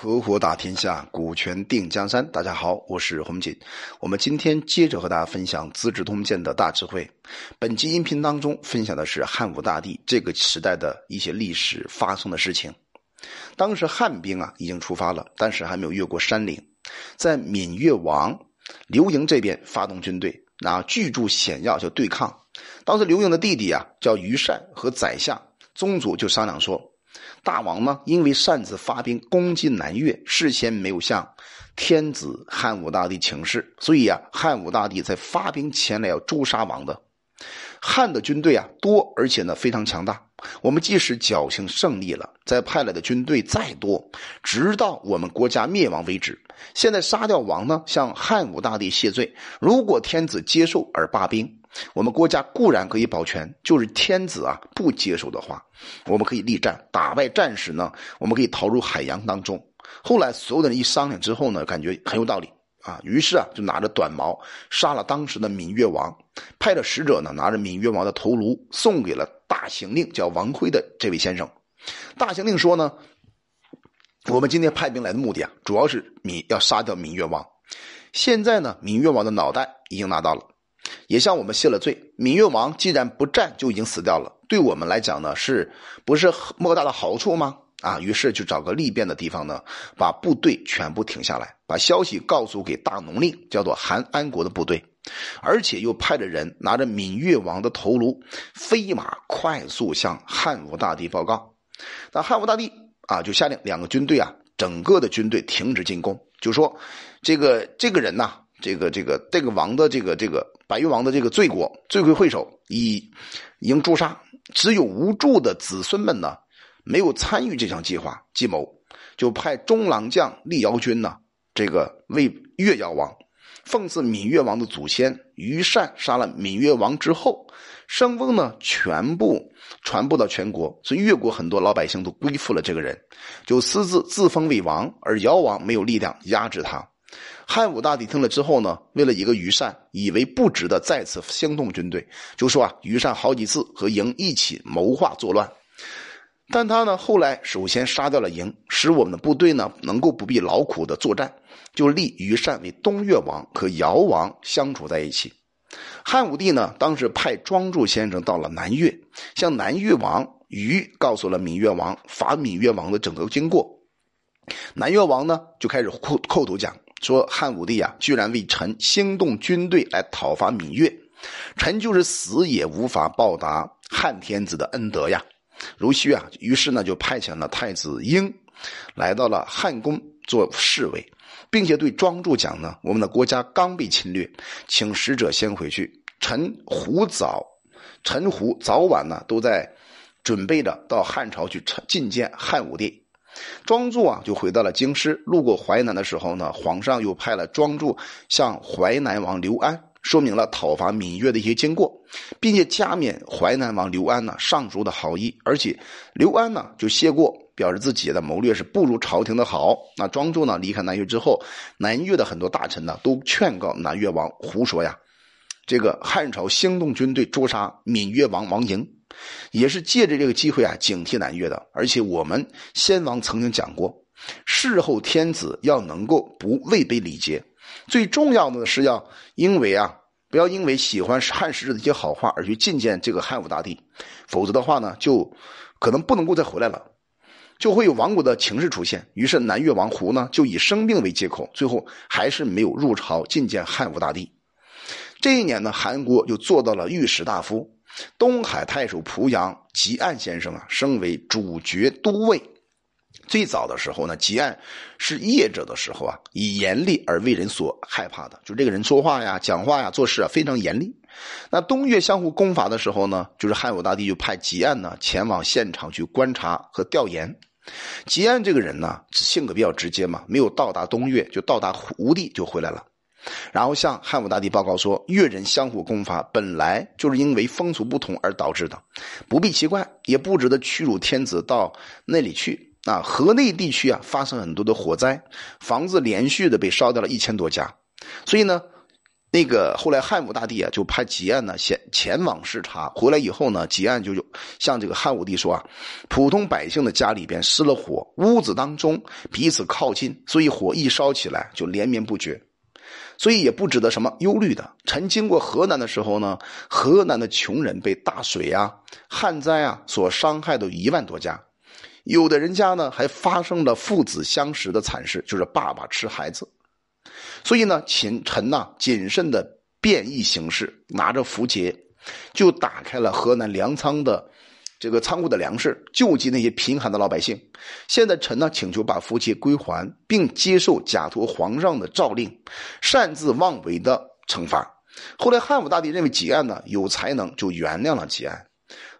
合伙打天下，股权定江山。大家好，我是洪锦。我们今天接着和大家分享《资治通鉴》的大智慧。本期音频当中分享的是汉武大帝这个时代的一些历史发生的事情。当时汉兵啊已经出发了，但是还没有越过山岭，在闽越王刘盈这边发动军队，那聚驻险要就对抗。当时刘盈的弟弟啊叫于善和宰相宗祖就商量说。大王呢，因为擅自发兵攻击南越，事先没有向天子汉武大帝请示，所以啊，汉武大帝在发兵前来要诛杀王的。汉的军队啊多，而且呢非常强大。我们即使侥幸胜利了，再派来的军队再多，直到我们国家灭亡为止。现在杀掉王呢，向汉武大帝谢罪。如果天子接受而罢兵。我们国家固然可以保全，就是天子啊不接受的话，我们可以力战，打败战士呢，我们可以逃入海洋当中。后来所有的人一商量之后呢，感觉很有道理啊，于是啊就拿着短矛杀了当时的闽越王，派了使者呢拿着闽越王的头颅送给了大行令叫王辉的这位先生。大行令说呢，我们今天派兵来的目的啊，主要是闽要杀掉闽越王。现在呢，闽越王的脑袋已经拿到了。也向我们谢了罪。闽越王既然不战，就已经死掉了，对我们来讲呢，是不是莫大的好处吗？啊，于是就找个利便的地方呢，把部队全部停下来，把消息告诉给大农令，叫做韩安国的部队，而且又派着人拿着闽越王的头颅，飞马快速向汉武大帝报告。那汉武大帝啊，就下令两个军队啊，整个的军队停止进攻，就说这个这个人呐。这个这个这个王的这个这个白玉王的这个罪过，罪魁祸首已已经诛杀，只有无助的子孙们呢，没有参与这项计划计谋，就派中郎将厉尧君呢，这个为越妖王，奉祀闽越王的祖先于善杀了闽越王之后，声风呢全部传播到全国，所以越国很多老百姓都归附了这个人，就私自自封为王，而尧王没有力量压制他。汉武大帝听了之后呢，为了一个于善，以为不值得再次兴动军队，就说啊，于善好几次和赢一起谋划作乱，但他呢后来首先杀掉了赢，使我们的部队呢能够不必劳苦的作战，就立于善为东越王和尧王相处在一起。汉武帝呢当时派庄助先生到了南越，向南越王于告诉了闽越王伐闽越王的整个经过，南越王呢就开始叩叩头讲。说汉武帝啊，居然为臣兴动军队来讨伐闽越，臣就是死也无法报答汉天子的恩德呀。如须啊，于是呢就派遣了太子婴，来到了汉宫做侍卫，并且对庄助讲呢：我们的国家刚被侵略，请使者先回去。臣胡早，臣胡早晚呢都在准备着到汉朝去觐见汉武帝。庄助啊，就回到了京师。路过淮南的时候呢，皇上又派了庄助向淮南王刘安说明了讨伐闽越的一些经过，并且加冕淮南王刘安呢上书的好意。而且刘安呢就谢过，表示自己的谋略是不如朝廷的好。那庄助呢离开南越之后，南越的很多大臣呢都劝告南越王胡说呀，这个汉朝兴动军队诛杀闽越王王营。也是借着这个机会啊，警惕南越的。而且我们先王曾经讲过，事后天子要能够不违背礼节，最重要的是要因为啊，不要因为喜欢汉使者的一些好话而去觐见这个汉武大帝，否则的话呢，就可能不能够再回来了，就会有亡国的情势出现。于是南越王胡呢，就以生病为借口，最后还是没有入朝觐见汉武大帝。这一年呢，韩国又做到了御史大夫。东海太守濮阳吉安先生啊，升为主角都尉。最早的时候呢，吉安是业者的时候啊，以严厉而为人所害怕的。就这个人说话呀、讲话呀、做事啊，非常严厉。那东越相互攻伐的时候呢，就是汉武大帝就派吉安呢前往现场去观察和调研。吉安这个人呢，性格比较直接嘛，没有到达东越，就到达胡地就回来了。然后向汉武大帝报告说，越人相互攻伐，本来就是因为风俗不同而导致的，不必奇怪，也不值得屈辱天子到那里去。啊，河内地区啊，发生很多的火灾，房子连续的被烧掉了一千多家，所以呢，那个后来汉武大帝啊，就派吉安呢前前往视察。回来以后呢，吉安就有向这个汉武帝说啊，普通百姓的家里边失了火，屋子当中彼此靠近，所以火一烧起来就连绵不绝，所以也不值得什么忧虑的。臣经过河南的时候呢，河南的穷人被大水啊、旱灾啊所伤害的一万多家，有的人家呢还发生了父子相食的惨事，就是爸爸吃孩子。所以呢，秦臣呐谨慎的变异行事，拿着符节，就打开了河南粮仓的这个仓库的粮食，救济那些贫寒的老百姓。现在臣呢请求把符节归还，并接受假托皇上的诏令，擅自妄为的惩罚。后来汉武大帝认为吉安呢有才能，就原谅了吉安。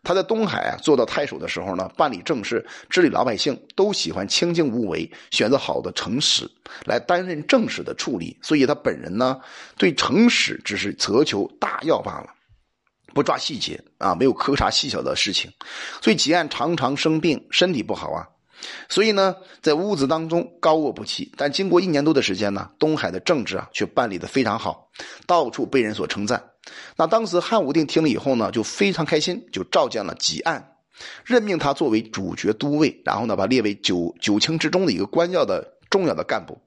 他在东海啊做到太守的时候呢，办理政事、治理老百姓，都喜欢清静无为，选择好的城史来担任政事的处理。所以他本人呢，对城史只是责求大要罢了，不抓细节啊，没有苛查细小的事情。所以吉安常常生病，身体不好啊。所以呢，在屋子当中高卧不起。但经过一年多的时间呢，东海的政治啊却办理的非常好，到处被人所称赞。那当时汉武帝听了以后呢，就非常开心，就召见了吉安，任命他作为主角都尉，然后呢，把列为九九卿之中的一个官要的重要的干部。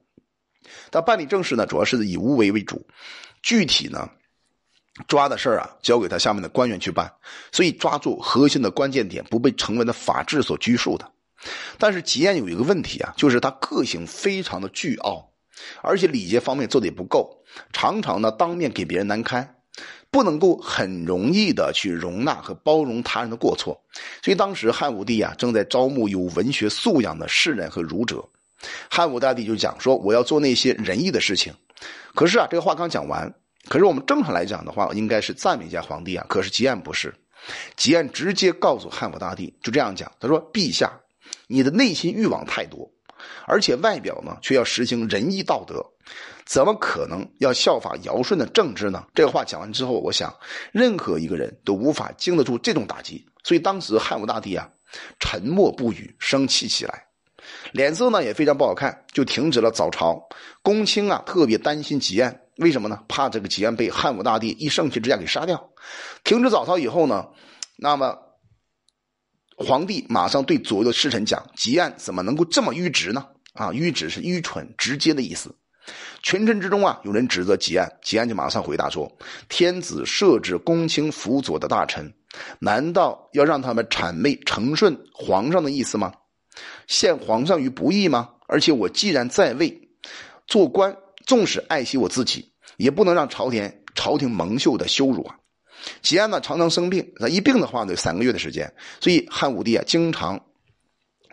他办理政事呢，主要是以无为为主，具体呢，抓的事儿啊，交给他下面的官员去办，所以抓住核心的关键点，不被成文的法制所拘束的。但是吉安有一个问题啊，就是他个性非常的倨傲，而且礼节方面做的也不够，常常呢当面给别人难堪。不能够很容易的去容纳和包容他人的过错，所以当时汉武帝啊正在招募有文学素养的士人和儒者，汉武大帝就讲说我要做那些仁义的事情。可是啊这个话刚讲完，可是我们正常来讲的话应该是赞美一下皇帝啊，可是吉安不是，吉安直接告诉汉武大帝就这样讲，他说陛下，你的内心欲望太多。而且外表呢，却要实行仁义道德，怎么可能要效法尧舜的政治呢？这个话讲完之后，我想任何一个人都无法经得住这种打击。所以当时汉武大帝啊，沉默不语，生气起来，脸色呢也非常不好看，就停止了早朝。公卿啊特别担心吉安，为什么呢？怕这个吉安被汉武大帝一盛气之下给杀掉。停止早朝以后呢，那么。皇帝马上对左右的侍臣讲：“吉安怎么能够这么愚直呢？啊，愚直是愚蠢、直接的意思。群臣之中啊，有人指责吉安，吉安就马上回答说：‘天子设置公卿辅佐的大臣，难道要让他们谄媚承顺皇上的意思吗？陷皇上于不义吗？而且我既然在位，做官，纵使爱惜我自己，也不能让朝廷朝廷蒙羞的羞辱啊！’”吉安呢常常生病，那一病的话呢，三个月的时间，所以汉武帝啊经常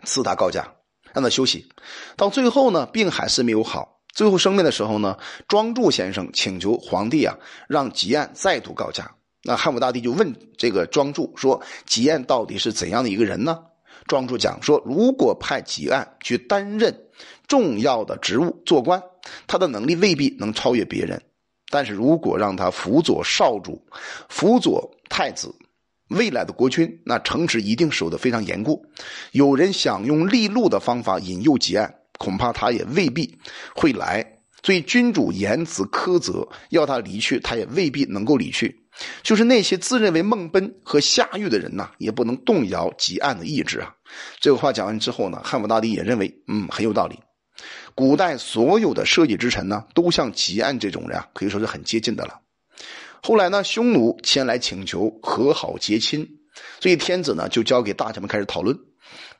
赐他告假，让他休息。到最后呢，病还是没有好。最后生病的时候呢，庄助先生请求皇帝啊，让吉安再度告假。那汉武大帝就问这个庄助说：“吉安到底是怎样的一个人呢？”庄助讲说：“如果派吉安去担任重要的职务做官，他的能力未必能超越别人。”但是如果让他辅佐少主，辅佐太子，未来的国君，那城池一定守得非常严固。有人想用利禄的方法引诱吉安，恐怕他也未必会来。所以君主言辞苛责，要他离去，他也未必能够离去。就是那些自认为孟奔和夏玉的人呐，也不能动摇吉安的意志啊。这个话讲完之后呢，汉武大帝也认为，嗯，很有道理。古代所有的社稷之臣呢，都像吉安这种人啊，可以说是很接近的了。后来呢，匈奴前来请求和好结亲，所以天子呢就交给大臣们开始讨论。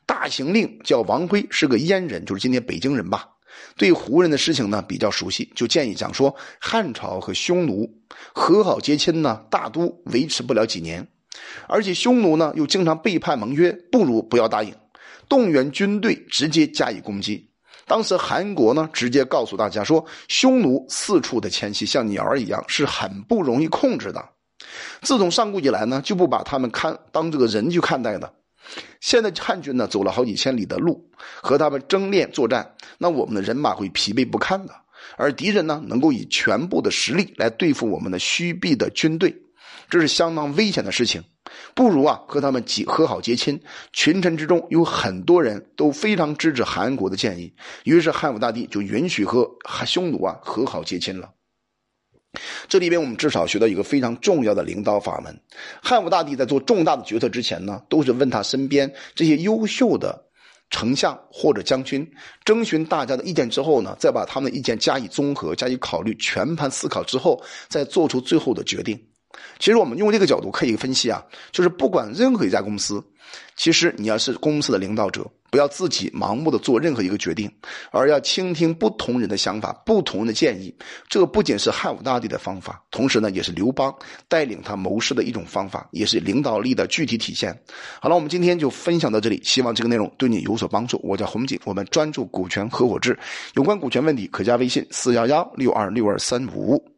大行令叫王辉，是个燕人，就是今天北京人吧，对胡人的事情呢比较熟悉，就建议讲说汉朝和匈奴和好结亲呢，大都维持不了几年，而且匈奴呢又经常背叛盟约，不如不要答应，动员军队直接加以攻击。当时韩国呢，直接告诉大家说，匈奴四处的迁徙，像鸟儿一样，是很不容易控制的。自从上古以来呢，就不把他们看当这个人去看待的。现在汉军呢，走了好几千里的路，和他们争练作战，那我们的人马会疲惫不堪的。而敌人呢，能够以全部的实力来对付我们的虚臂的军队，这是相当危险的事情。不如啊，和他们结和好结亲。群臣之中有很多人都非常支持韩国的建议，于是汉武大帝就允许和匈奴啊和好结亲了。这里边我们至少学到一个非常重要的领导法门。汉武大帝在做重大的决策之前呢，都是问他身边这些优秀的丞相或者将军，征询大家的意见之后呢，再把他们的意见加以综合、加以考虑、全盘思考之后，再做出最后的决定。其实我们用这个角度可以分析啊，就是不管任何一家公司，其实你要是公司的领导者。不要自己盲目的做任何一个决定，而要倾听不同人的想法、不同人的建议。这个不仅是汉武大帝的方法，同时呢，也是刘邦带领他谋士的一种方法，也是领导力的具体体现。好了，我们今天就分享到这里，希望这个内容对你有所帮助。我叫洪景，我们专注股权合伙制，有关股权问题可加微信四幺幺六二六二三五。